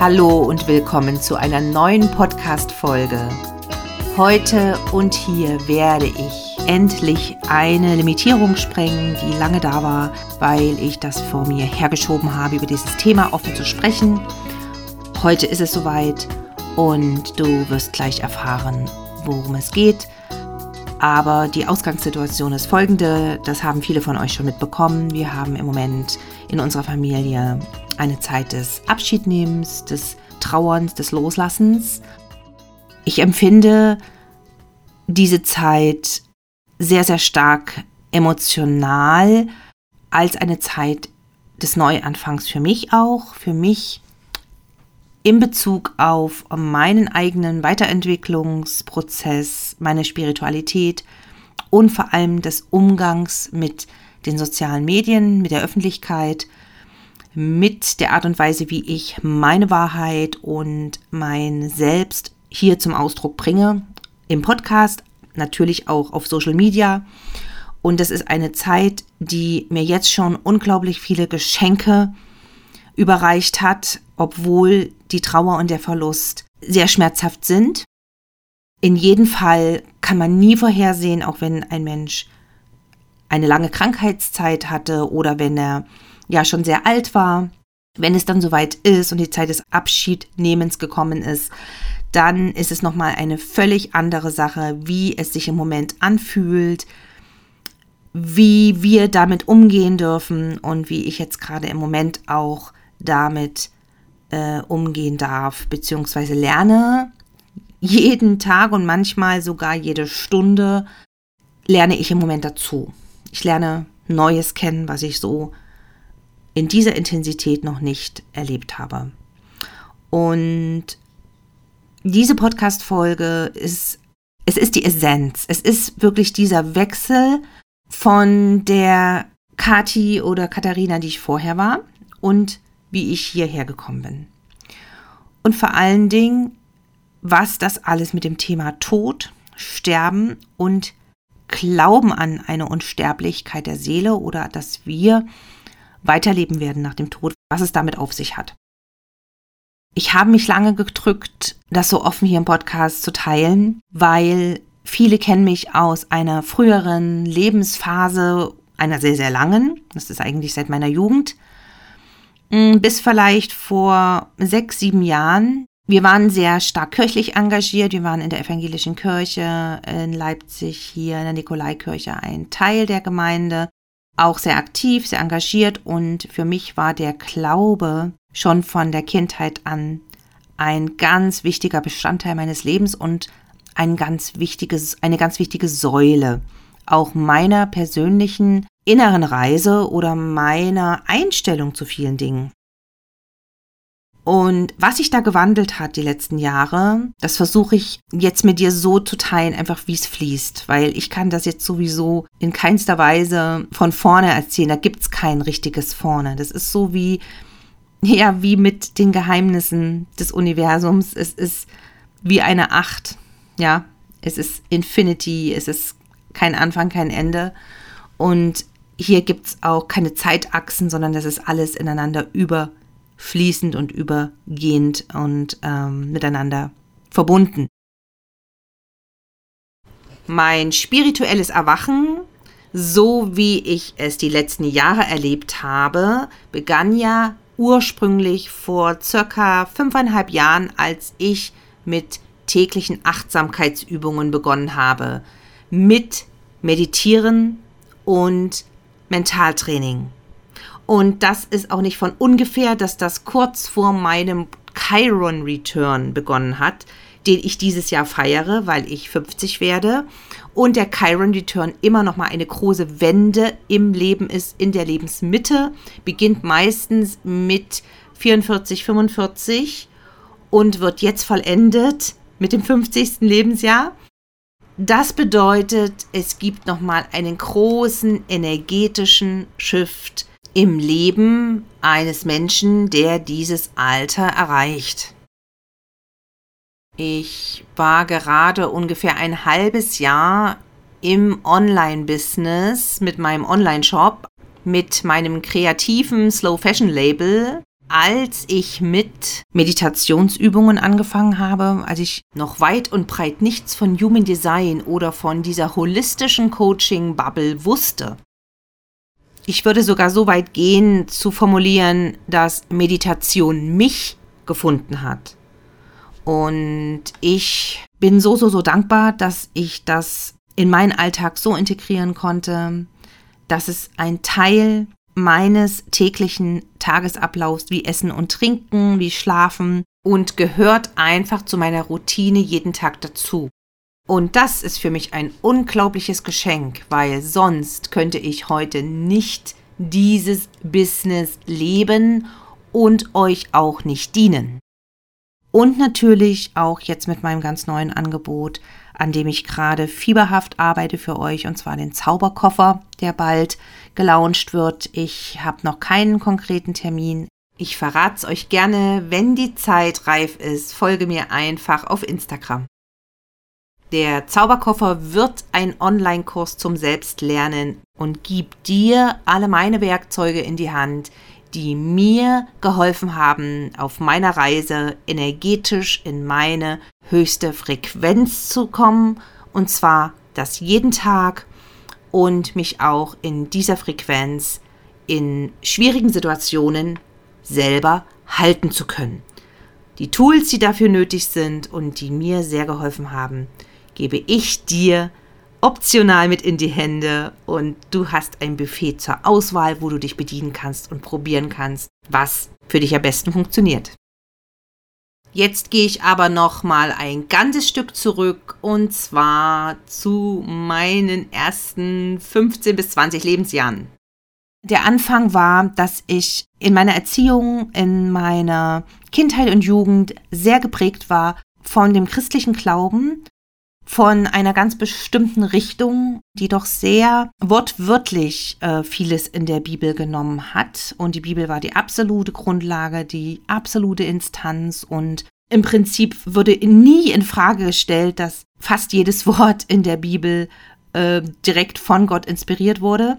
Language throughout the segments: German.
Hallo und willkommen zu einer neuen Podcast-Folge. Heute und hier werde ich endlich eine Limitierung sprengen, die lange da war, weil ich das vor mir hergeschoben habe, über dieses Thema offen zu sprechen. Heute ist es soweit und du wirst gleich erfahren, worum es geht. Aber die Ausgangssituation ist folgende, das haben viele von euch schon mitbekommen. Wir haben im Moment in unserer Familie eine Zeit des Abschiednehmens, des Trauerns, des Loslassens. Ich empfinde diese Zeit sehr, sehr stark emotional als eine Zeit des Neuanfangs für mich auch, für mich in Bezug auf meinen eigenen Weiterentwicklungsprozess, meine Spiritualität und vor allem des Umgangs mit den sozialen Medien, mit der Öffentlichkeit, mit der Art und Weise, wie ich meine Wahrheit und mein Selbst hier zum Ausdruck bringe. Im Podcast, natürlich auch auf Social Media. Und es ist eine Zeit, die mir jetzt schon unglaublich viele Geschenke überreicht hat, obwohl die Trauer und der Verlust sehr schmerzhaft sind. In jedem Fall kann man nie vorhersehen, auch wenn ein Mensch eine lange Krankheitszeit hatte oder wenn er ja schon sehr alt war, wenn es dann soweit ist und die Zeit des Abschiednehmens gekommen ist, dann ist es nochmal eine völlig andere Sache, wie es sich im Moment anfühlt, wie wir damit umgehen dürfen und wie ich jetzt gerade im Moment auch damit äh, umgehen darf, beziehungsweise lerne jeden Tag und manchmal sogar jede Stunde lerne ich im Moment dazu. Ich lerne Neues kennen, was ich so in dieser Intensität noch nicht erlebt habe. Und diese Podcast-Folge ist, es ist die Essenz. Es ist wirklich dieser Wechsel von der Kati oder Katharina, die ich vorher war und wie ich hierher gekommen bin. Und vor allen Dingen, was das alles mit dem Thema Tod, Sterben und Glauben an eine Unsterblichkeit der Seele oder dass wir weiterleben werden nach dem Tod, was es damit auf sich hat. Ich habe mich lange gedrückt, das so offen hier im Podcast zu teilen, weil viele kennen mich aus einer früheren Lebensphase, einer sehr, sehr langen, das ist eigentlich seit meiner Jugend, bis vielleicht vor sechs, sieben Jahren. Wir waren sehr stark kirchlich engagiert. Wir waren in der evangelischen Kirche in Leipzig, hier in der Nikolaikirche, ein Teil der Gemeinde auch sehr aktiv, sehr engagiert und für mich war der Glaube schon von der Kindheit an ein ganz wichtiger Bestandteil meines Lebens und ein ganz wichtiges, eine ganz wichtige Säule auch meiner persönlichen inneren Reise oder meiner Einstellung zu vielen Dingen. Und was sich da gewandelt hat die letzten Jahre, das versuche ich jetzt mit dir so zu teilen, einfach wie es fließt, weil ich kann das jetzt sowieso in keinster Weise von vorne erzählen. Da gibt es kein richtiges Vorne. Das ist so wie, ja, wie mit den Geheimnissen des Universums. Es ist wie eine Acht. Ja, es ist Infinity, es ist kein Anfang, kein Ende. Und hier gibt es auch keine Zeitachsen, sondern das ist alles ineinander über fließend und übergehend und ähm, miteinander verbunden. Mein spirituelles Erwachen, so wie ich es die letzten Jahre erlebt habe, begann ja ursprünglich vor circa fünfeinhalb Jahren, als ich mit täglichen Achtsamkeitsübungen begonnen habe, mit Meditieren und Mentaltraining. Und das ist auch nicht von ungefähr, dass das kurz vor meinem Chiron Return begonnen hat, den ich dieses Jahr feiere, weil ich 50 werde. Und der Chiron Return immer noch mal eine große Wende im Leben ist, in der Lebensmitte, beginnt meistens mit 44, 45 und wird jetzt vollendet mit dem 50. Lebensjahr. Das bedeutet, es gibt noch mal einen großen energetischen Shift im Leben eines Menschen, der dieses Alter erreicht. Ich war gerade ungefähr ein halbes Jahr im Online-Business mit meinem Online-Shop, mit meinem kreativen Slow Fashion Label, als ich mit Meditationsübungen angefangen habe, als ich noch weit und breit nichts von Human Design oder von dieser holistischen Coaching-Bubble wusste. Ich würde sogar so weit gehen zu formulieren, dass Meditation mich gefunden hat. Und ich bin so, so, so dankbar, dass ich das in meinen Alltag so integrieren konnte, dass es ein Teil meines täglichen Tagesablaufs wie Essen und Trinken, wie Schlafen und gehört einfach zu meiner Routine jeden Tag dazu. Und das ist für mich ein unglaubliches Geschenk, weil sonst könnte ich heute nicht dieses Business leben und euch auch nicht dienen. Und natürlich auch jetzt mit meinem ganz neuen Angebot, an dem ich gerade fieberhaft arbeite für euch, und zwar den Zauberkoffer, der bald gelauncht wird. Ich habe noch keinen konkreten Termin. Ich verrate es euch gerne, wenn die Zeit reif ist. Folge mir einfach auf Instagram. Der Zauberkoffer wird ein Online-Kurs zum Selbstlernen und gibt dir alle meine Werkzeuge in die Hand, die mir geholfen haben, auf meiner Reise energetisch in meine höchste Frequenz zu kommen. Und zwar das jeden Tag und mich auch in dieser Frequenz in schwierigen Situationen selber halten zu können. Die Tools, die dafür nötig sind und die mir sehr geholfen haben, gebe ich dir optional mit in die Hände und du hast ein Buffet zur Auswahl, wo du dich bedienen kannst und probieren kannst, was für dich am besten funktioniert. Jetzt gehe ich aber noch mal ein ganzes Stück zurück und zwar zu meinen ersten 15 bis 20 Lebensjahren. Der Anfang war, dass ich in meiner Erziehung, in meiner Kindheit und Jugend sehr geprägt war von dem christlichen Glauben von einer ganz bestimmten Richtung, die doch sehr wortwörtlich äh, vieles in der Bibel genommen hat. Und die Bibel war die absolute Grundlage, die absolute Instanz und im Prinzip wurde nie in Frage gestellt, dass fast jedes Wort in der Bibel äh, direkt von Gott inspiriert wurde.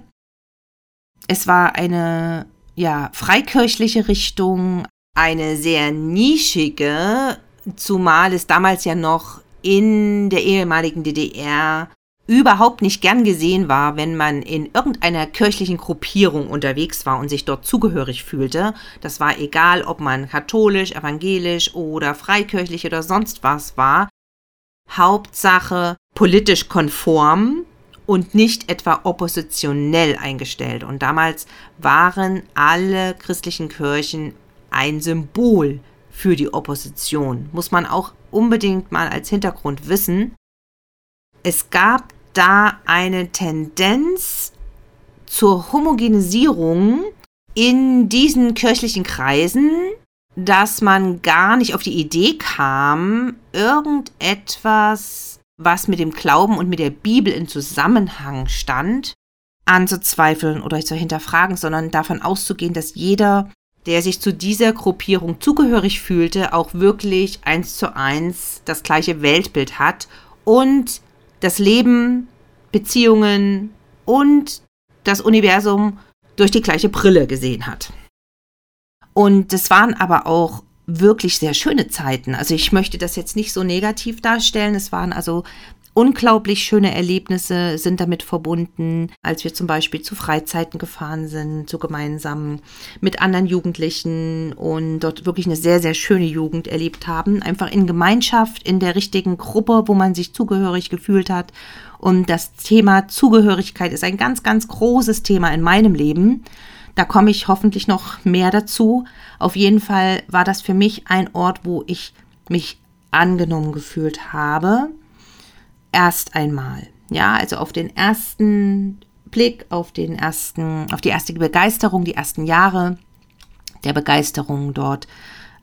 Es war eine ja freikirchliche Richtung, eine sehr nischige, zumal es damals ja noch in der ehemaligen DDR überhaupt nicht gern gesehen war, wenn man in irgendeiner kirchlichen Gruppierung unterwegs war und sich dort zugehörig fühlte. Das war egal, ob man katholisch, evangelisch oder freikirchlich oder sonst was war. Hauptsache politisch konform und nicht etwa oppositionell eingestellt. Und damals waren alle christlichen Kirchen ein Symbol für die Opposition. Muss man auch unbedingt mal als Hintergrund wissen. Es gab da eine Tendenz zur Homogenisierung in diesen kirchlichen Kreisen, dass man gar nicht auf die Idee kam, irgendetwas, was mit dem Glauben und mit der Bibel in Zusammenhang stand, anzuzweifeln oder zu hinterfragen, sondern davon auszugehen, dass jeder der sich zu dieser Gruppierung zugehörig fühlte, auch wirklich eins zu eins das gleiche Weltbild hat und das Leben, Beziehungen und das Universum durch die gleiche Brille gesehen hat. Und es waren aber auch wirklich sehr schöne Zeiten. Also ich möchte das jetzt nicht so negativ darstellen. Es waren also unglaublich schöne Erlebnisse sind damit verbunden, als wir zum Beispiel zu Freizeiten gefahren sind, so gemeinsam mit anderen Jugendlichen und dort wirklich eine sehr, sehr schöne Jugend erlebt haben. Einfach in Gemeinschaft, in der richtigen Gruppe, wo man sich zugehörig gefühlt hat. Und das Thema Zugehörigkeit ist ein ganz, ganz großes Thema in meinem Leben. Da komme ich hoffentlich noch mehr dazu. Auf jeden Fall war das für mich ein Ort, wo ich mich angenommen gefühlt habe erst einmal. Ja, also auf den ersten Blick, auf den ersten, auf die erste Begeisterung, die ersten Jahre der Begeisterung dort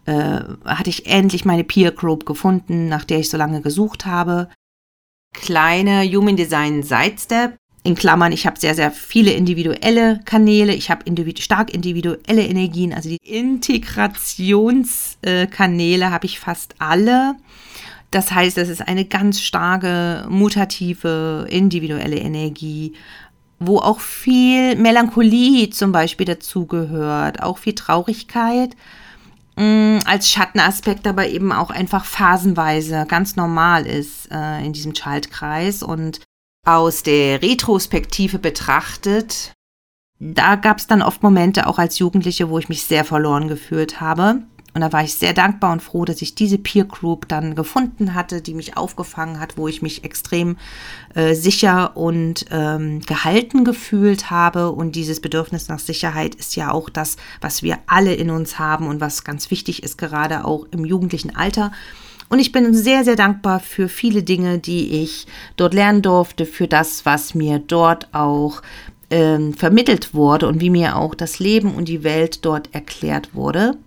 äh, hatte ich endlich meine Peer Group gefunden, nach der ich so lange gesucht habe. Kleine Human Design Sidestep. In Klammern, ich habe sehr, sehr viele individuelle Kanäle. Ich habe individu stark individuelle Energien. Also die Integrationskanäle äh, habe ich fast alle. Das heißt, es ist eine ganz starke, mutative, individuelle Energie, wo auch viel Melancholie zum Beispiel dazugehört, auch viel Traurigkeit mm, als Schattenaspekt, aber eben auch einfach phasenweise ganz normal ist äh, in diesem Schaltkreis. Und aus der Retrospektive betrachtet, da gab es dann oft Momente auch als Jugendliche, wo ich mich sehr verloren gefühlt habe. Und da war ich sehr dankbar und froh, dass ich diese Peer Group dann gefunden hatte, die mich aufgefangen hat, wo ich mich extrem äh, sicher und ähm, gehalten gefühlt habe. Und dieses Bedürfnis nach Sicherheit ist ja auch das, was wir alle in uns haben und was ganz wichtig ist, gerade auch im jugendlichen Alter. Und ich bin sehr, sehr dankbar für viele Dinge, die ich dort lernen durfte, für das, was mir dort auch ähm, vermittelt wurde und wie mir auch das Leben und die Welt dort erklärt wurde.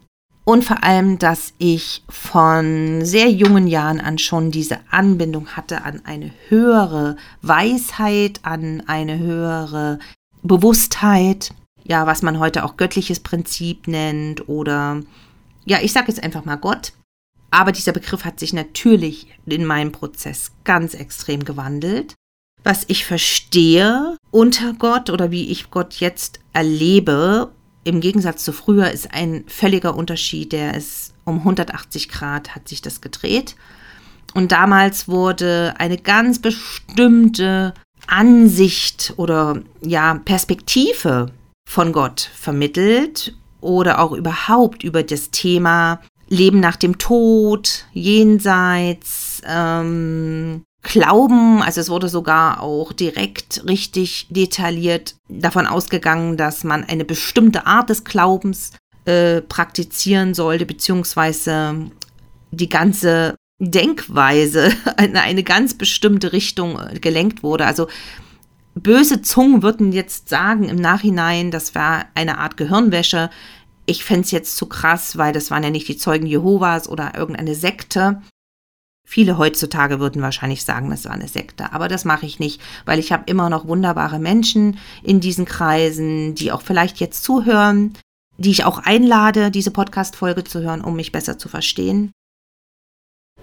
Und vor allem, dass ich von sehr jungen Jahren an schon diese Anbindung hatte an eine höhere Weisheit, an eine höhere Bewusstheit, ja, was man heute auch göttliches Prinzip nennt oder ja, ich sage jetzt einfach mal Gott. Aber dieser Begriff hat sich natürlich in meinem Prozess ganz extrem gewandelt. Was ich verstehe unter Gott oder wie ich Gott jetzt erlebe im Gegensatz zu früher ist ein völliger Unterschied. Der ist um 180 Grad hat sich das gedreht. Und damals wurde eine ganz bestimmte Ansicht oder ja, Perspektive von Gott vermittelt oder auch überhaupt über das Thema Leben nach dem Tod, Jenseits, ähm, Glauben, also es wurde sogar auch direkt richtig detailliert davon ausgegangen, dass man eine bestimmte Art des Glaubens äh, praktizieren sollte, beziehungsweise die ganze Denkweise in eine ganz bestimmte Richtung äh, gelenkt wurde. Also böse Zungen würden jetzt sagen im Nachhinein, das war eine Art Gehirnwäsche. Ich fände es jetzt zu krass, weil das waren ja nicht die Zeugen Jehovas oder irgendeine Sekte. Viele heutzutage würden wahrscheinlich sagen, das war eine Sekte, aber das mache ich nicht, weil ich habe immer noch wunderbare Menschen in diesen Kreisen, die auch vielleicht jetzt zuhören, die ich auch einlade, diese Podcast-Folge zu hören, um mich besser zu verstehen.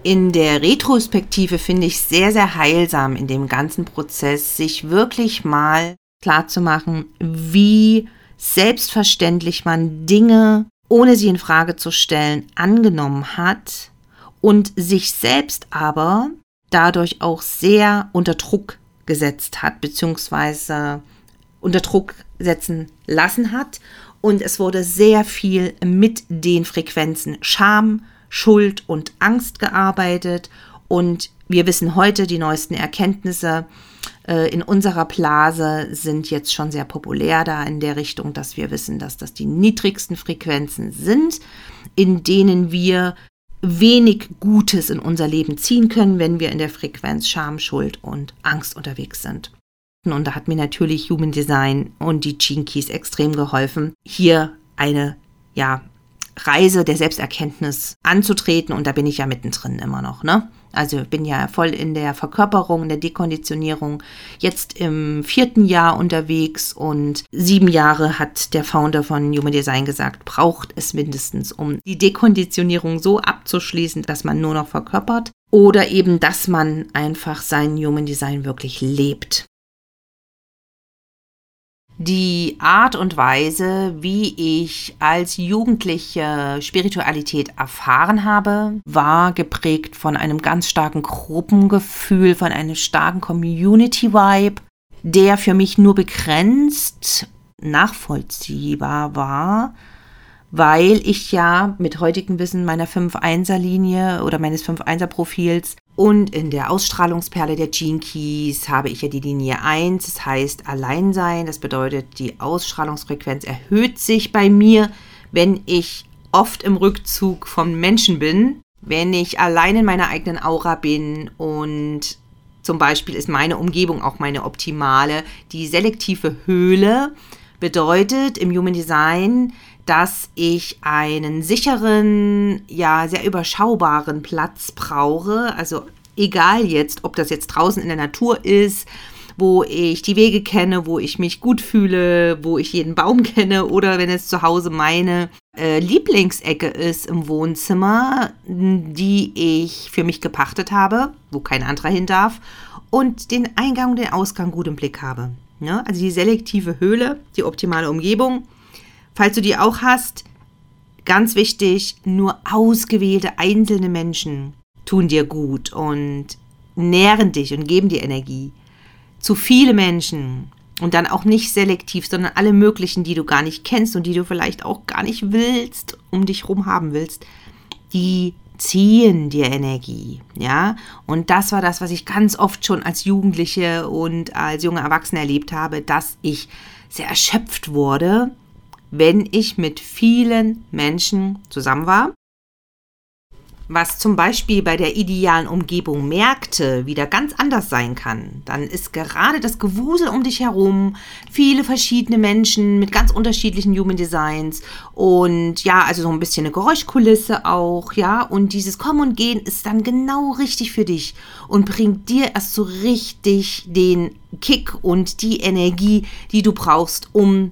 In der Retrospektive finde ich sehr, sehr heilsam in dem ganzen Prozess, sich wirklich mal klarzumachen, wie selbstverständlich man Dinge, ohne sie in Frage zu stellen, angenommen hat und sich selbst aber dadurch auch sehr unter Druck gesetzt hat, beziehungsweise unter Druck setzen lassen hat. Und es wurde sehr viel mit den Frequenzen Scham, Schuld und Angst gearbeitet. Und wir wissen heute, die neuesten Erkenntnisse äh, in unserer Blase sind jetzt schon sehr populär da in der Richtung, dass wir wissen, dass das die niedrigsten Frequenzen sind, in denen wir wenig Gutes in unser Leben ziehen können, wenn wir in der Frequenz Scham, Schuld und Angst unterwegs sind. Und da hat mir natürlich Human Design und die Gene Keys extrem geholfen, hier eine ja, Reise der Selbsterkenntnis anzutreten und da bin ich ja mittendrin immer noch, ne? Also bin ja voll in der Verkörperung, in der Dekonditionierung, jetzt im vierten Jahr unterwegs und sieben Jahre hat der Founder von Human Design gesagt, braucht es mindestens, um die Dekonditionierung so abzuschließen, dass man nur noch verkörpert oder eben, dass man einfach sein Human Design wirklich lebt. Die Art und Weise, wie ich als Jugendliche Spiritualität erfahren habe, war geprägt von einem ganz starken Gruppengefühl, von einem starken Community-Vibe, der für mich nur begrenzt nachvollziehbar war, weil ich ja mit heutigem Wissen meiner 5-1er-Linie oder meines 5-1er-Profils und in der Ausstrahlungsperle der Gene Keys habe ich ja die Linie 1, das heißt Alleinsein. Das bedeutet, die Ausstrahlungsfrequenz erhöht sich bei mir, wenn ich oft im Rückzug von Menschen bin, wenn ich allein in meiner eigenen Aura bin und zum Beispiel ist meine Umgebung auch meine optimale. Die selektive Höhle bedeutet im Human Design, dass ich einen sicheren, ja, sehr überschaubaren Platz brauche. Also egal jetzt, ob das jetzt draußen in der Natur ist, wo ich die Wege kenne, wo ich mich gut fühle, wo ich jeden Baum kenne oder wenn es zu Hause meine äh, Lieblingsecke ist im Wohnzimmer, die ich für mich gepachtet habe, wo kein anderer hin darf, und den Eingang und den Ausgang gut im Blick habe. Ja, also die selektive Höhle, die optimale Umgebung. Falls du die auch hast, ganz wichtig, nur ausgewählte einzelne Menschen tun dir gut und nähren dich und geben dir Energie. Zu viele Menschen und dann auch nicht selektiv, sondern alle möglichen, die du gar nicht kennst und die du vielleicht auch gar nicht willst, um dich rum haben willst, die ziehen dir Energie, ja? Und das war das, was ich ganz oft schon als Jugendliche und als junge Erwachsene erlebt habe, dass ich sehr erschöpft wurde, wenn ich mit vielen Menschen zusammen war. Was zum Beispiel bei der idealen Umgebung Märkte wieder ganz anders sein kann, dann ist gerade das Gewusel um dich herum, viele verschiedene Menschen mit ganz unterschiedlichen Human Designs und ja, also so ein bisschen eine Geräuschkulisse auch, ja, und dieses Kommen und Gehen ist dann genau richtig für dich und bringt dir erst so richtig den Kick und die Energie, die du brauchst, um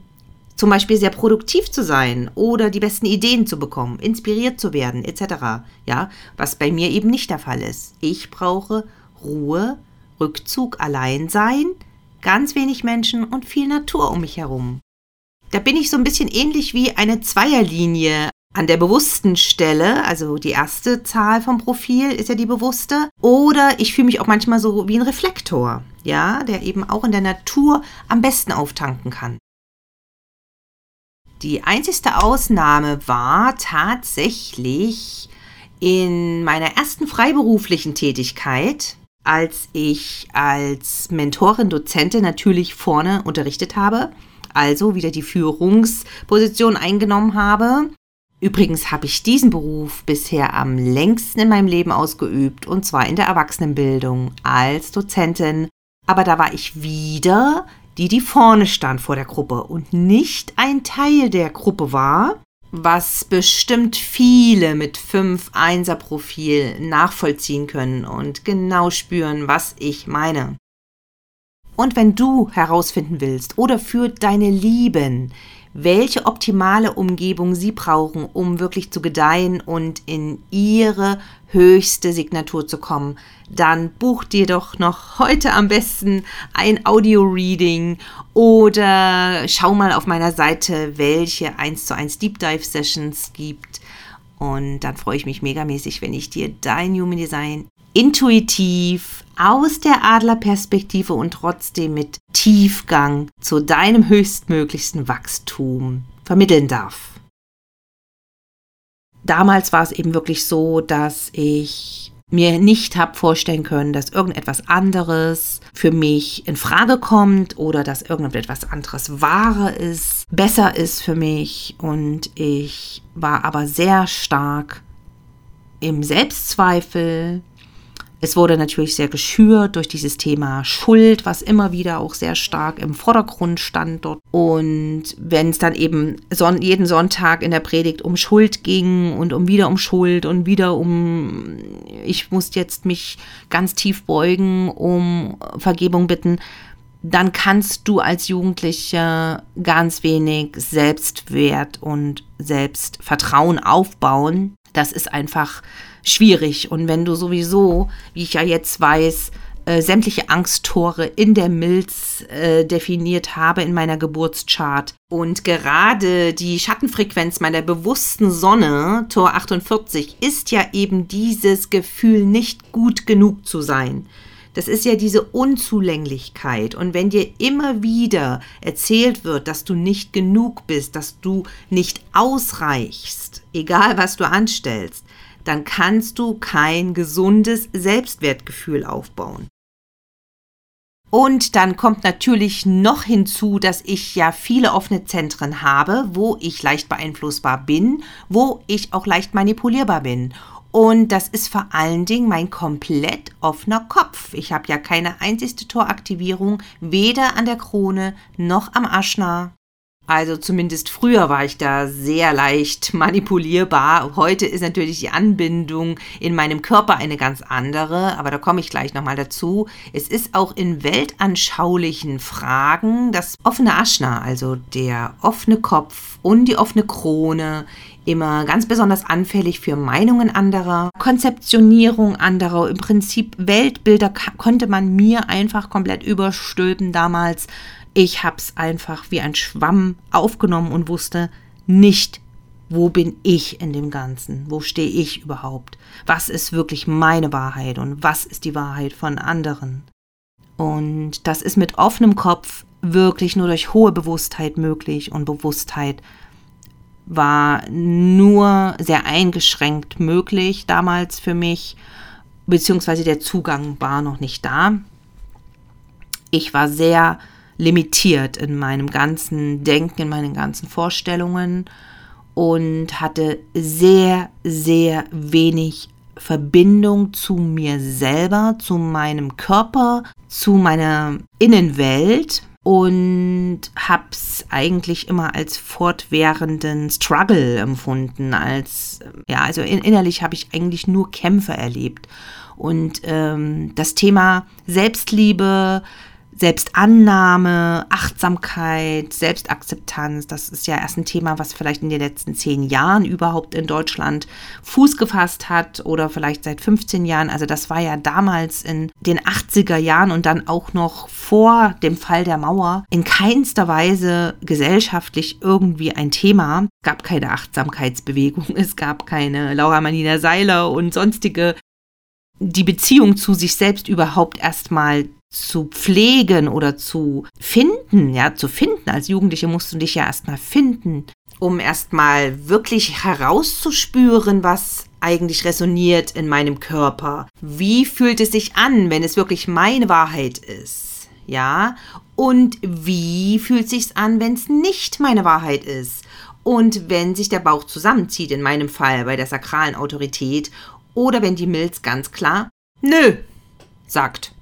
zum Beispiel sehr produktiv zu sein oder die besten Ideen zu bekommen, inspiriert zu werden, etc. Ja, was bei mir eben nicht der Fall ist. Ich brauche Ruhe, Rückzug, Alleinsein, ganz wenig Menschen und viel Natur um mich herum. Da bin ich so ein bisschen ähnlich wie eine Zweierlinie an der bewussten Stelle, also die erste Zahl vom Profil ist ja die bewusste, oder ich fühle mich auch manchmal so wie ein Reflektor, ja, der eben auch in der Natur am besten auftanken kann. Die einzigste Ausnahme war tatsächlich in meiner ersten freiberuflichen Tätigkeit, als ich als Mentorin, Dozentin natürlich vorne unterrichtet habe, also wieder die Führungsposition eingenommen habe. Übrigens habe ich diesen Beruf bisher am längsten in meinem Leben ausgeübt, und zwar in der Erwachsenenbildung als Dozentin. Aber da war ich wieder die, die vorne stand vor der Gruppe und nicht ein Teil der Gruppe war, was bestimmt viele mit 5 1er Profil nachvollziehen können und genau spüren, was ich meine. Und wenn du herausfinden willst oder für deine Lieben, welche optimale Umgebung sie brauchen, um wirklich zu gedeihen und in ihre höchste Signatur zu kommen, dann buch dir doch noch heute am besten ein Audio-Reading oder schau mal auf meiner Seite, welche 1 zu 1 Deep Dive Sessions gibt. Und dann freue ich mich megamäßig, wenn ich dir dein Human Design intuitiv aus der Adlerperspektive und trotzdem mit Tiefgang zu deinem höchstmöglichsten Wachstum vermitteln darf. Damals war es eben wirklich so, dass ich mir nicht habe vorstellen können, dass irgendetwas anderes für mich in Frage kommt oder dass irgendetwas anderes wahrer ist, besser ist für mich. Und ich war aber sehr stark im Selbstzweifel, es wurde natürlich sehr geschürt durch dieses Thema Schuld, was immer wieder auch sehr stark im Vordergrund stand dort. Und wenn es dann eben son jeden Sonntag in der Predigt um Schuld ging und um wieder um Schuld und wieder um, ich muss jetzt mich ganz tief beugen, um Vergebung bitten, dann kannst du als Jugendliche ganz wenig Selbstwert und Selbstvertrauen aufbauen. Das ist einfach schwierig. Und wenn du sowieso, wie ich ja jetzt weiß, äh, sämtliche Angsttore in der Milz äh, definiert habe in meiner Geburtschart. Und gerade die Schattenfrequenz meiner bewussten Sonne, Tor 48, ist ja eben dieses Gefühl, nicht gut genug zu sein. Das ist ja diese Unzulänglichkeit. Und wenn dir immer wieder erzählt wird, dass du nicht genug bist, dass du nicht ausreichst, egal was du anstellst, dann kannst du kein gesundes Selbstwertgefühl aufbauen. Und dann kommt natürlich noch hinzu, dass ich ja viele offene Zentren habe, wo ich leicht beeinflussbar bin, wo ich auch leicht manipulierbar bin. Und das ist vor allen Dingen mein komplett offener Kopf. Ich habe ja keine einzigste Toraktivierung, weder an der Krone noch am Aschner. Also zumindest früher war ich da sehr leicht manipulierbar. Heute ist natürlich die Anbindung in meinem Körper eine ganz andere, aber da komme ich gleich nochmal dazu. Es ist auch in weltanschaulichen Fragen das offene Aschna, also der offene Kopf und die offene Krone immer ganz besonders anfällig für Meinungen anderer, Konzeptionierung anderer, im Prinzip Weltbilder konnte man mir einfach komplett überstülpen damals. Ich habe es einfach wie ein Schwamm aufgenommen und wusste nicht, wo bin ich in dem Ganzen? Wo stehe ich überhaupt? Was ist wirklich meine Wahrheit und was ist die Wahrheit von anderen? Und das ist mit offenem Kopf wirklich nur durch hohe Bewusstheit möglich und Bewusstheit war nur sehr eingeschränkt möglich damals für mich, beziehungsweise der Zugang war noch nicht da. Ich war sehr limitiert in meinem ganzen Denken, in meinen ganzen Vorstellungen und hatte sehr, sehr wenig Verbindung zu mir selber, zu meinem Körper, zu meiner Innenwelt und hab's eigentlich immer als fortwährenden Struggle empfunden, als ja, also innerlich habe ich eigentlich nur Kämpfe erlebt. Und ähm, das Thema Selbstliebe, Selbstannahme, Achtsamkeit, Selbstakzeptanz, das ist ja erst ein Thema, was vielleicht in den letzten zehn Jahren überhaupt in Deutschland Fuß gefasst hat oder vielleicht seit 15 Jahren. Also das war ja damals in den 80er Jahren und dann auch noch vor dem Fall der Mauer in keinster Weise gesellschaftlich irgendwie ein Thema. Es gab keine Achtsamkeitsbewegung, es gab keine Laura Manina Seiler und sonstige die Beziehung zu sich selbst überhaupt erstmal zu pflegen oder zu finden, ja, zu finden. Als Jugendliche musst du dich ja erstmal finden, um erstmal wirklich herauszuspüren, was eigentlich resoniert in meinem Körper. Wie fühlt es sich an, wenn es wirklich meine Wahrheit ist? Ja? Und wie fühlt es sich an, wenn es nicht meine Wahrheit ist? Und wenn sich der Bauch zusammenzieht, in meinem Fall bei der sakralen Autorität, oder wenn die Milz ganz klar Nö sagt.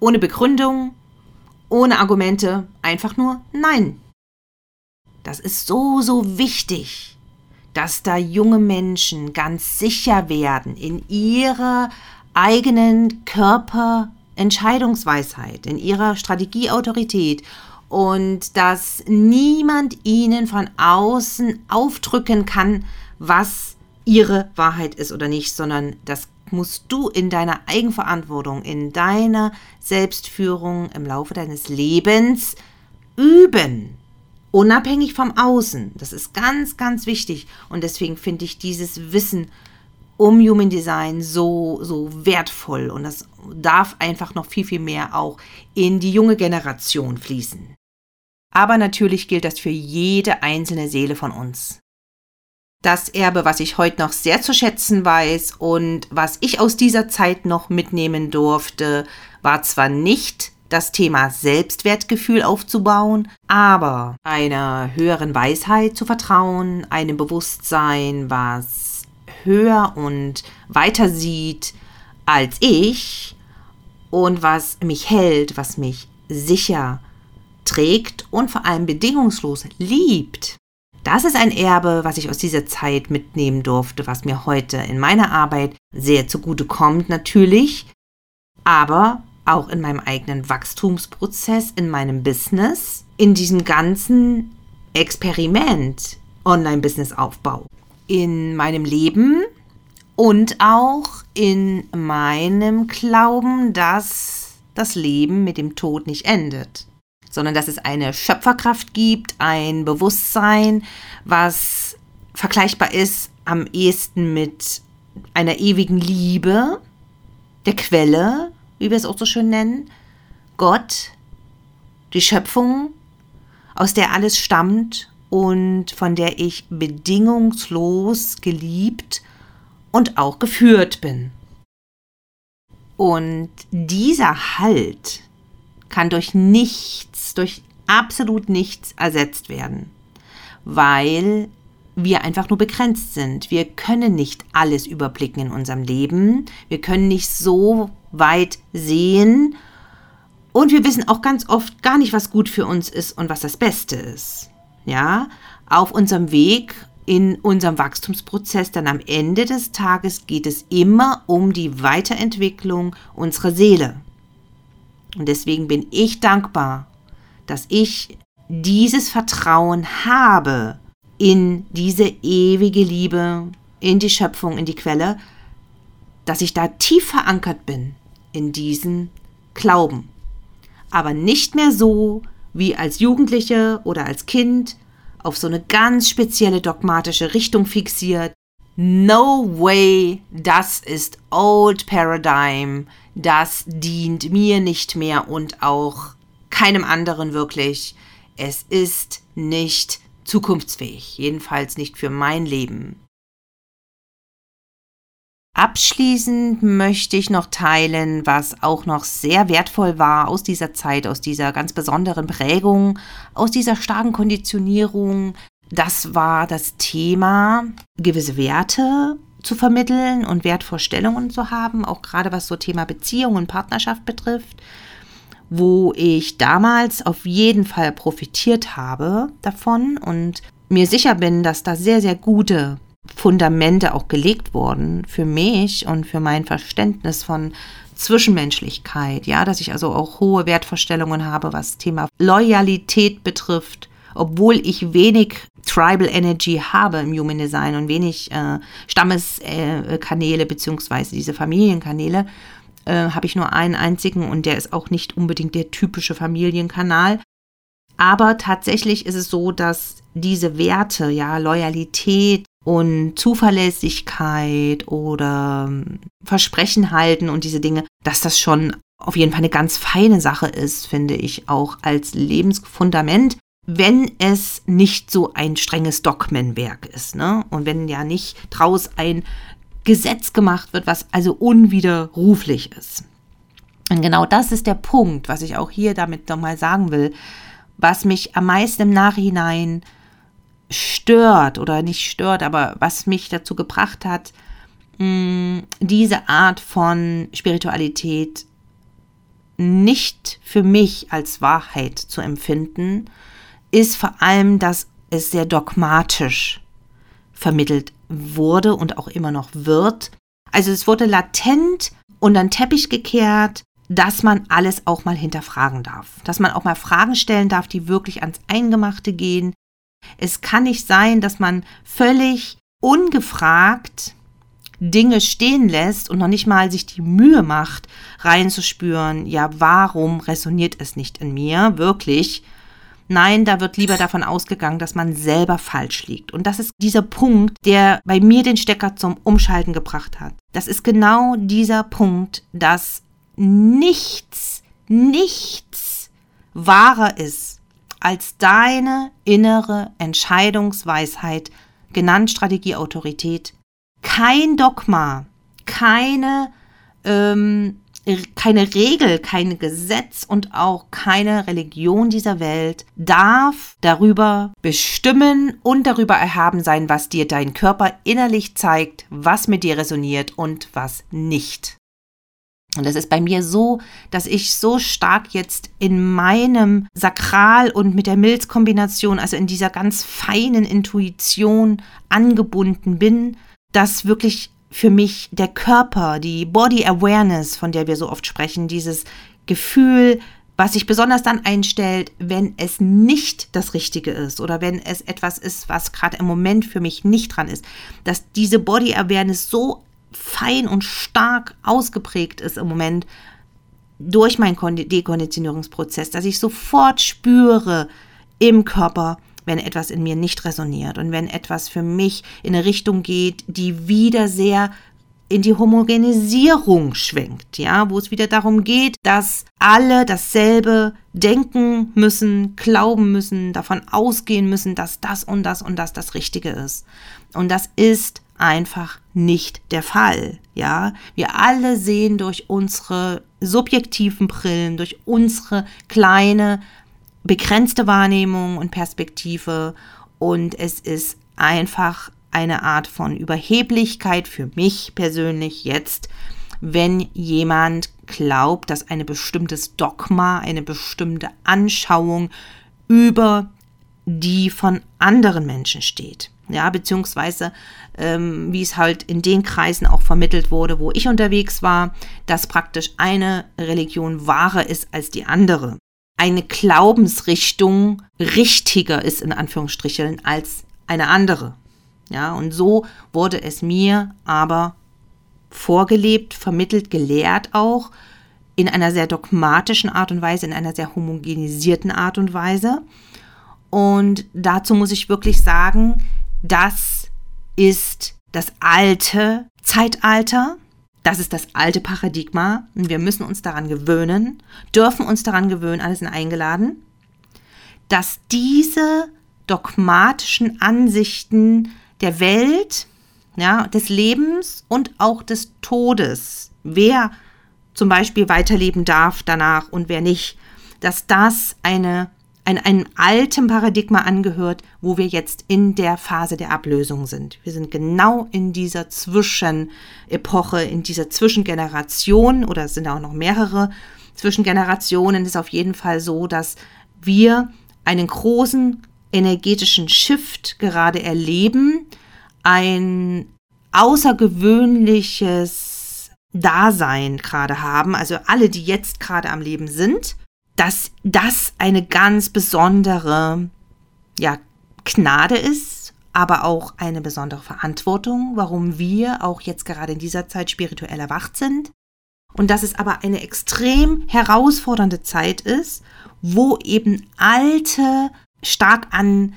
Ohne Begründung, ohne Argumente, einfach nur Nein. Das ist so, so wichtig, dass da junge Menschen ganz sicher werden in ihrer eigenen Körperentscheidungsweisheit, in ihrer Strategieautorität und dass niemand ihnen von außen aufdrücken kann, was ihre Wahrheit ist oder nicht, sondern das musst du in deiner Eigenverantwortung, in deiner Selbstführung im Laufe deines Lebens üben. Unabhängig vom Außen. Das ist ganz, ganz wichtig. Und deswegen finde ich dieses Wissen um Human Design so, so wertvoll. Und das darf einfach noch viel, viel mehr auch in die junge Generation fließen. Aber natürlich gilt das für jede einzelne Seele von uns das Erbe, was ich heute noch sehr zu schätzen weiß und was ich aus dieser Zeit noch mitnehmen durfte, war zwar nicht das Thema Selbstwertgefühl aufzubauen, aber einer höheren Weisheit zu vertrauen, einem Bewusstsein, was höher und weiter sieht als ich und was mich hält, was mich sicher trägt und vor allem bedingungslos liebt. Das ist ein Erbe, was ich aus dieser Zeit mitnehmen durfte, was mir heute in meiner Arbeit sehr zugute kommt natürlich, aber auch in meinem eigenen Wachstumsprozess, in meinem Business, in diesem ganzen Experiment Online-Business-Aufbau, in meinem Leben und auch in meinem Glauben, dass das Leben mit dem Tod nicht endet sondern dass es eine Schöpferkraft gibt, ein Bewusstsein, was vergleichbar ist am ehesten mit einer ewigen Liebe, der Quelle, wie wir es auch so schön nennen, Gott, die Schöpfung, aus der alles stammt und von der ich bedingungslos geliebt und auch geführt bin. Und dieser Halt, kann durch nichts, durch absolut nichts ersetzt werden, weil wir einfach nur begrenzt sind. Wir können nicht alles überblicken in unserem Leben. Wir können nicht so weit sehen. Und wir wissen auch ganz oft gar nicht, was gut für uns ist und was das Beste ist. Ja, auf unserem Weg in unserem Wachstumsprozess, dann am Ende des Tages geht es immer um die Weiterentwicklung unserer Seele. Und deswegen bin ich dankbar, dass ich dieses Vertrauen habe in diese ewige Liebe, in die Schöpfung, in die Quelle, dass ich da tief verankert bin in diesen Glauben. Aber nicht mehr so wie als Jugendliche oder als Kind auf so eine ganz spezielle dogmatische Richtung fixiert. No way, das ist Old Paradigm, das dient mir nicht mehr und auch keinem anderen wirklich. Es ist nicht zukunftsfähig, jedenfalls nicht für mein Leben. Abschließend möchte ich noch teilen, was auch noch sehr wertvoll war aus dieser Zeit, aus dieser ganz besonderen Prägung, aus dieser starken Konditionierung. Das war das Thema, gewisse Werte zu vermitteln und Wertvorstellungen zu haben, auch gerade was so Thema Beziehung und Partnerschaft betrifft, wo ich damals auf jeden Fall profitiert habe davon und mir sicher bin, dass da sehr, sehr gute Fundamente auch gelegt wurden für mich und für mein Verständnis von Zwischenmenschlichkeit, ja, dass ich also auch hohe Wertvorstellungen habe, was Thema Loyalität betrifft, obwohl ich wenig Tribal Energy habe im Human Design und wenig äh, Stammeskanäle beziehungsweise diese Familienkanäle, äh, habe ich nur einen einzigen und der ist auch nicht unbedingt der typische Familienkanal. Aber tatsächlich ist es so, dass diese Werte, ja, Loyalität, und Zuverlässigkeit oder ähm, Versprechen halten und diese Dinge, dass das schon auf jeden Fall eine ganz feine Sache ist, finde ich auch als Lebensfundament, wenn es nicht so ein strenges Dogmenwerk ist, ne? Und wenn ja nicht draus ein Gesetz gemacht wird, was also unwiderruflich ist. Und genau das ist der Punkt, was ich auch hier damit nochmal sagen will, was mich am meisten im Nachhinein stört oder nicht stört, aber was mich dazu gebracht hat, mh, diese Art von Spiritualität nicht für mich als Wahrheit zu empfinden, ist vor allem, dass es sehr dogmatisch vermittelt wurde und auch immer noch wird. Also es wurde latent unter den Teppich gekehrt, dass man alles auch mal hinterfragen darf, dass man auch mal Fragen stellen darf, die wirklich ans Eingemachte gehen, es kann nicht sein, dass man völlig ungefragt Dinge stehen lässt und noch nicht mal sich die Mühe macht, reinzuspüren, ja, warum resoniert es nicht in mir, wirklich. Nein, da wird lieber davon ausgegangen, dass man selber falsch liegt. Und das ist dieser Punkt, der bei mir den Stecker zum Umschalten gebracht hat. Das ist genau dieser Punkt, dass nichts, nichts wahrer ist als deine innere Entscheidungsweisheit, genannt Strategieautorität, kein Dogma, keine, ähm, keine Regel, kein Gesetz und auch keine Religion dieser Welt darf darüber bestimmen und darüber erhaben sein, was dir dein Körper innerlich zeigt, was mit dir resoniert und was nicht. Und es ist bei mir so, dass ich so stark jetzt in meinem Sakral und mit der Milzkombination, also in dieser ganz feinen Intuition angebunden bin, dass wirklich für mich der Körper, die Body Awareness, von der wir so oft sprechen, dieses Gefühl, was sich besonders dann einstellt, wenn es nicht das Richtige ist oder wenn es etwas ist, was gerade im Moment für mich nicht dran ist, dass diese Body Awareness so fein und stark ausgeprägt ist im Moment durch meinen Dekonditionierungsprozess, dass ich sofort spüre im Körper, wenn etwas in mir nicht resoniert und wenn etwas für mich in eine Richtung geht, die wieder sehr in die Homogenisierung schwenkt, ja, wo es wieder darum geht, dass alle dasselbe denken müssen, glauben müssen, davon ausgehen müssen, dass das und das und das das Richtige ist. Und das ist einfach nicht der Fall. Ja, wir alle sehen durch unsere subjektiven Brillen, durch unsere kleine begrenzte Wahrnehmung und Perspektive und es ist einfach eine Art von Überheblichkeit für mich persönlich jetzt, wenn jemand glaubt, dass ein bestimmtes Dogma, eine bestimmte Anschauung über die von anderen Menschen steht ja, beziehungsweise ähm, wie es halt in den Kreisen auch vermittelt wurde, wo ich unterwegs war, dass praktisch eine Religion wahrer ist als die andere. Eine Glaubensrichtung richtiger ist in Anführungsstrichen als eine andere. Ja, und so wurde es mir aber vorgelebt, vermittelt, gelehrt auch in einer sehr dogmatischen Art und Weise, in einer sehr homogenisierten Art und Weise. Und dazu muss ich wirklich sagen, das ist das alte Zeitalter, das ist das alte Paradigma. Wir müssen uns daran gewöhnen, dürfen uns daran gewöhnen, alles sind eingeladen, dass diese dogmatischen Ansichten der Welt, ja, des Lebens und auch des Todes, wer zum Beispiel weiterleben darf danach und wer nicht, dass das eine, ein, einem alten Paradigma angehört, wo wir jetzt in der Phase der Ablösung sind. Wir sind genau in dieser Zwischenepoche, in dieser Zwischengeneration oder es sind auch noch mehrere Zwischengenerationen. Es ist auf jeden Fall so, dass wir einen großen energetischen Shift gerade erleben, ein außergewöhnliches Dasein gerade haben, also alle, die jetzt gerade am Leben sind, dass das eine ganz besondere ja, Gnade ist, aber auch eine besondere Verantwortung, warum wir auch jetzt gerade in dieser Zeit spirituell erwacht sind. Und dass es aber eine extrem herausfordernde Zeit ist, wo eben alte, stark an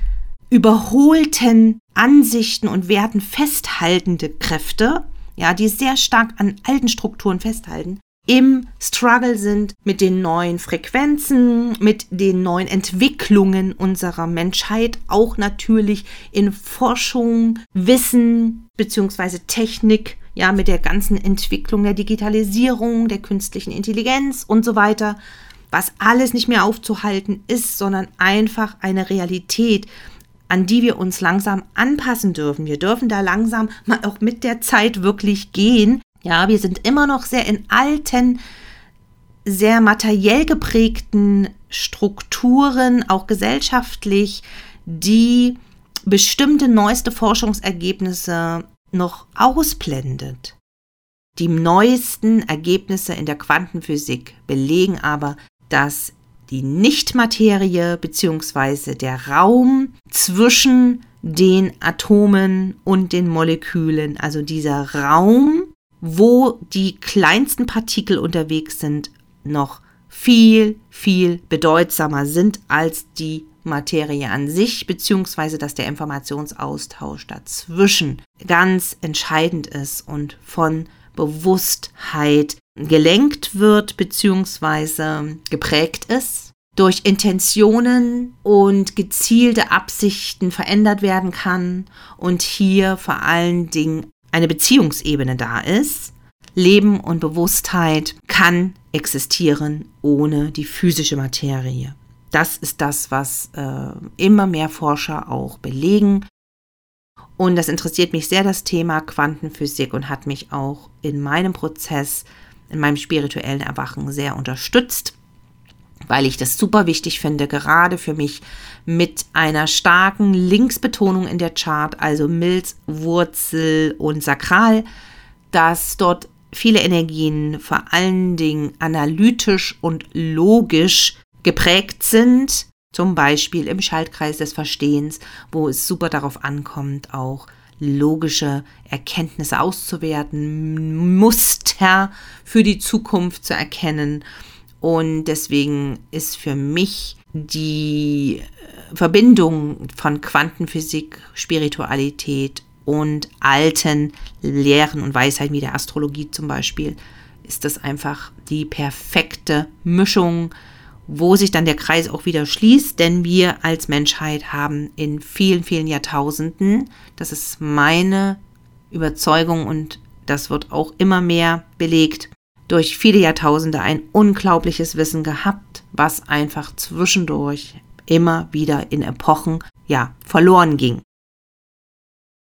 überholten Ansichten und Werten festhaltende Kräfte ja, die sehr stark an alten Strukturen festhalten, im Struggle sind mit den neuen Frequenzen, mit den neuen Entwicklungen unserer Menschheit, auch natürlich in Forschung, Wissen bzw. Technik, ja, mit der ganzen Entwicklung der Digitalisierung, der künstlichen Intelligenz und so weiter, was alles nicht mehr aufzuhalten ist, sondern einfach eine Realität, an die wir uns langsam anpassen dürfen. Wir dürfen da langsam mal auch mit der Zeit wirklich gehen. Ja, wir sind immer noch sehr in alten, sehr materiell geprägten Strukturen, auch gesellschaftlich, die bestimmte neueste Forschungsergebnisse noch ausblendet. Die neuesten Ergebnisse in der Quantenphysik belegen aber, dass die Nichtmaterie bzw. der Raum zwischen den Atomen und den Molekülen, also dieser Raum, wo die kleinsten Partikel unterwegs sind, noch viel, viel bedeutsamer sind als die Materie an sich, beziehungsweise dass der Informationsaustausch dazwischen ganz entscheidend ist und von Bewusstheit gelenkt wird bzw. geprägt ist, durch Intentionen und gezielte Absichten verändert werden kann und hier vor allen Dingen eine Beziehungsebene da ist. Leben und Bewusstheit kann existieren ohne die physische Materie. Das ist das, was äh, immer mehr Forscher auch belegen. Und das interessiert mich sehr, das Thema Quantenphysik und hat mich auch in meinem Prozess in meinem spirituellen Erwachen sehr unterstützt, weil ich das super wichtig finde, gerade für mich mit einer starken Linksbetonung in der Chart, also Milz, Wurzel und Sakral, dass dort viele Energien vor allen Dingen analytisch und logisch geprägt sind, zum Beispiel im Schaltkreis des Verstehens, wo es super darauf ankommt, auch logische Erkenntnisse auszuwerten, Muster für die Zukunft zu erkennen. Und deswegen ist für mich die äh, Verbindung von Quantenphysik, Spiritualität und alten Lehren und Weisheiten wie der Astrologie zum Beispiel, ist das einfach die perfekte Mischung wo sich dann der Kreis auch wieder schließt, denn wir als Menschheit haben in vielen, vielen Jahrtausenden, das ist meine Überzeugung und das wird auch immer mehr belegt, durch viele Jahrtausende ein unglaubliches Wissen gehabt, was einfach zwischendurch immer wieder in Epochen, ja, verloren ging.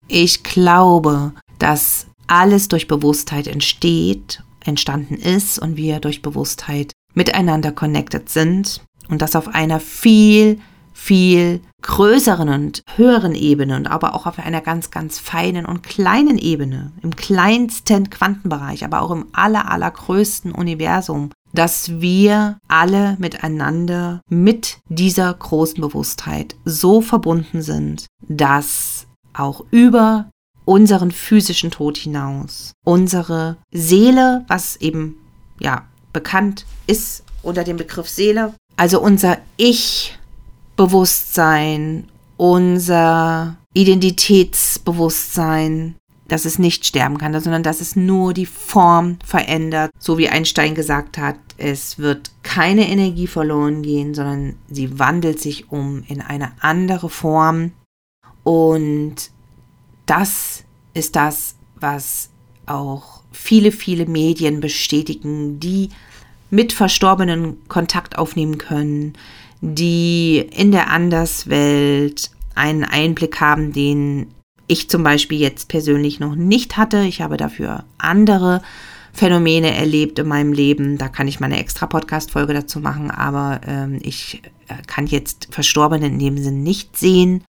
Ich glaube, dass alles durch Bewusstheit entsteht, entstanden ist und wir durch Bewusstheit miteinander connected sind und das auf einer viel, viel größeren und höheren Ebene und aber auch auf einer ganz, ganz feinen und kleinen Ebene, im kleinsten Quantenbereich, aber auch im aller, allergrößten Universum, dass wir alle miteinander mit dieser großen Bewusstheit so verbunden sind, dass auch über unseren physischen Tod hinaus unsere Seele, was eben ja bekannt ist unter dem Begriff Seele, also unser Ich-Bewusstsein, unser Identitätsbewusstsein, dass es nicht sterben kann, sondern dass es nur die Form verändert, so wie Einstein gesagt hat, es wird keine Energie verloren gehen, sondern sie wandelt sich um in eine andere Form. Und das ist das, was auch viele, viele Medien bestätigen, die mit Verstorbenen Kontakt aufnehmen können, die in der Anderswelt einen Einblick haben, den ich zum Beispiel jetzt persönlich noch nicht hatte. Ich habe dafür andere Phänomene erlebt in meinem Leben. Da kann ich mal eine extra Podcast-Folge dazu machen, aber ähm, ich äh, kann jetzt Verstorbene in dem Sinn nicht sehen.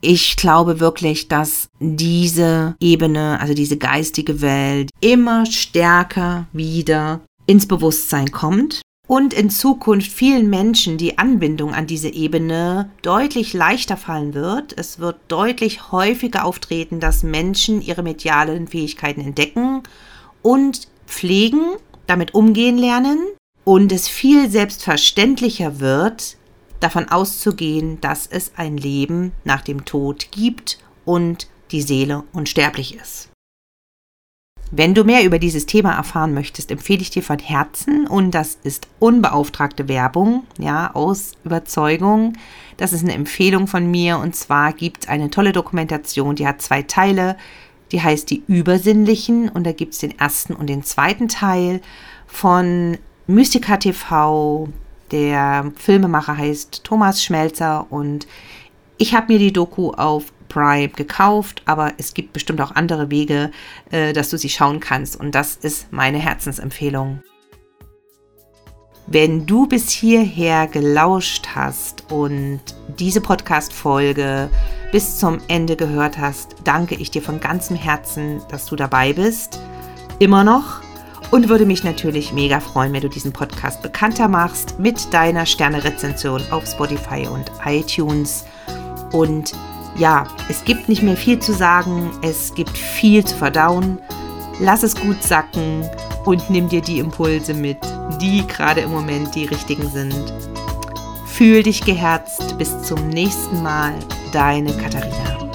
Ich glaube wirklich, dass diese Ebene, also diese geistige Welt, immer stärker wieder ins Bewusstsein kommt und in Zukunft vielen Menschen die Anbindung an diese Ebene deutlich leichter fallen wird. Es wird deutlich häufiger auftreten, dass Menschen ihre medialen Fähigkeiten entdecken und pflegen, damit umgehen lernen und es viel selbstverständlicher wird, davon auszugehen, dass es ein Leben nach dem Tod gibt und die Seele unsterblich ist. Wenn du mehr über dieses Thema erfahren möchtest, empfehle ich dir von Herzen und das ist unbeauftragte Werbung, ja, aus Überzeugung. Das ist eine Empfehlung von mir und zwar gibt es eine tolle Dokumentation, die hat zwei Teile. Die heißt die Übersinnlichen und da gibt es den ersten und den zweiten Teil von Mystica TV. Der Filmemacher heißt Thomas Schmelzer und ich habe mir die Doku auf Prime gekauft, aber es gibt bestimmt auch andere Wege, äh, dass du sie schauen kannst. Und das ist meine Herzensempfehlung. Wenn du bis hierher gelauscht hast und diese Podcast-Folge bis zum Ende gehört hast, danke ich dir von ganzem Herzen, dass du dabei bist. Immer noch. Und würde mich natürlich mega freuen, wenn du diesen Podcast bekannter machst mit deiner Sterne-Rezension auf Spotify und iTunes. Und ja, es gibt nicht mehr viel zu sagen, es gibt viel zu verdauen. Lass es gut sacken und nimm dir die Impulse mit, die gerade im Moment die richtigen sind. Fühl dich geherzt. Bis zum nächsten Mal. Deine Katharina.